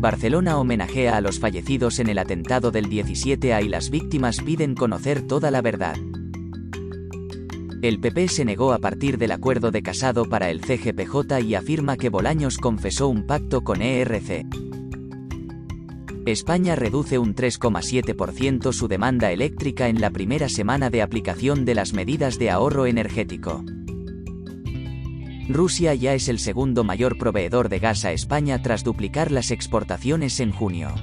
Barcelona homenajea a los fallecidos en el atentado del 17A y las víctimas piden conocer toda la verdad. El PP se negó a partir del acuerdo de casado para el CGPJ y afirma que Bolaños confesó un pacto con ERC. España reduce un 3,7% su demanda eléctrica en la primera semana de aplicación de las medidas de ahorro energético. Rusia ya es el segundo mayor proveedor de gas a España tras duplicar las exportaciones en junio.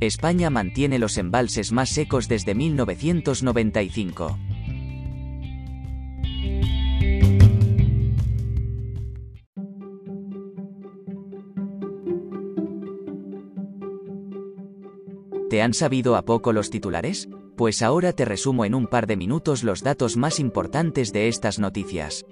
España mantiene los embalses más secos desde 1995. ¿Te han sabido a poco los titulares? Pues ahora te resumo en un par de minutos los datos más importantes de estas noticias.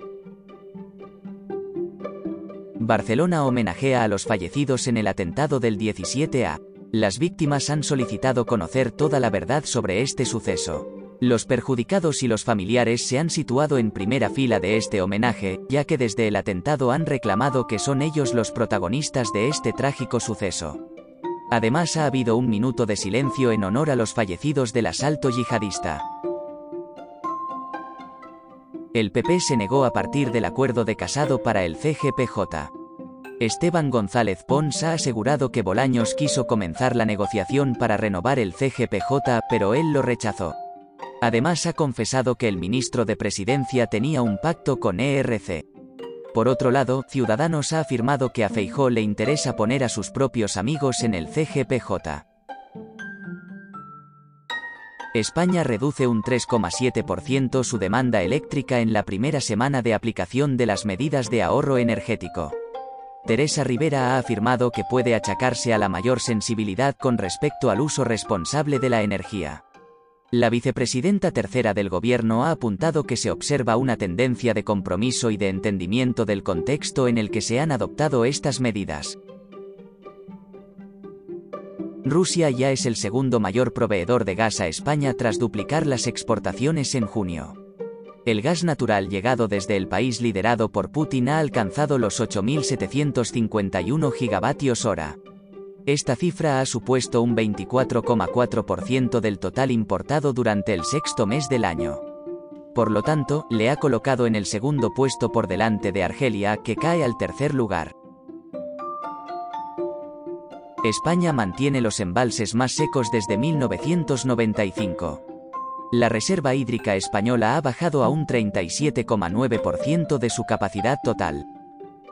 Barcelona homenajea a los fallecidos en el atentado del 17A. Las víctimas han solicitado conocer toda la verdad sobre este suceso. Los perjudicados y los familiares se han situado en primera fila de este homenaje, ya que desde el atentado han reclamado que son ellos los protagonistas de este trágico suceso. Además ha habido un minuto de silencio en honor a los fallecidos del asalto yihadista. El PP se negó a partir del acuerdo de casado para el CGPJ. Esteban González Pons ha asegurado que Bolaños quiso comenzar la negociación para renovar el CGPJ, pero él lo rechazó. Además ha confesado que el ministro de Presidencia tenía un pacto con ERC. Por otro lado, Ciudadanos ha afirmado que a Feijó le interesa poner a sus propios amigos en el CGPJ. España reduce un 3,7% su demanda eléctrica en la primera semana de aplicación de las medidas de ahorro energético. Teresa Rivera ha afirmado que puede achacarse a la mayor sensibilidad con respecto al uso responsable de la energía. La vicepresidenta tercera del gobierno ha apuntado que se observa una tendencia de compromiso y de entendimiento del contexto en el que se han adoptado estas medidas. Rusia ya es el segundo mayor proveedor de gas a España tras duplicar las exportaciones en junio. El gas natural llegado desde el país liderado por Putin ha alcanzado los 8.751 gigavatios hora. Esta cifra ha supuesto un 24,4% del total importado durante el sexto mes del año. Por lo tanto, le ha colocado en el segundo puesto por delante de Argelia, que cae al tercer lugar. España mantiene los embalses más secos desde 1995. La reserva hídrica española ha bajado a un 37,9% de su capacidad total.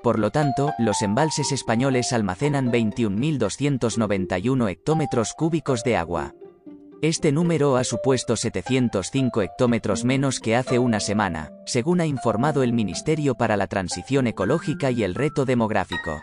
Por lo tanto, los embalses españoles almacenan 21.291 hectómetros cúbicos de agua. Este número ha supuesto 705 hectómetros menos que hace una semana, según ha informado el Ministerio para la Transición Ecológica y el Reto Demográfico.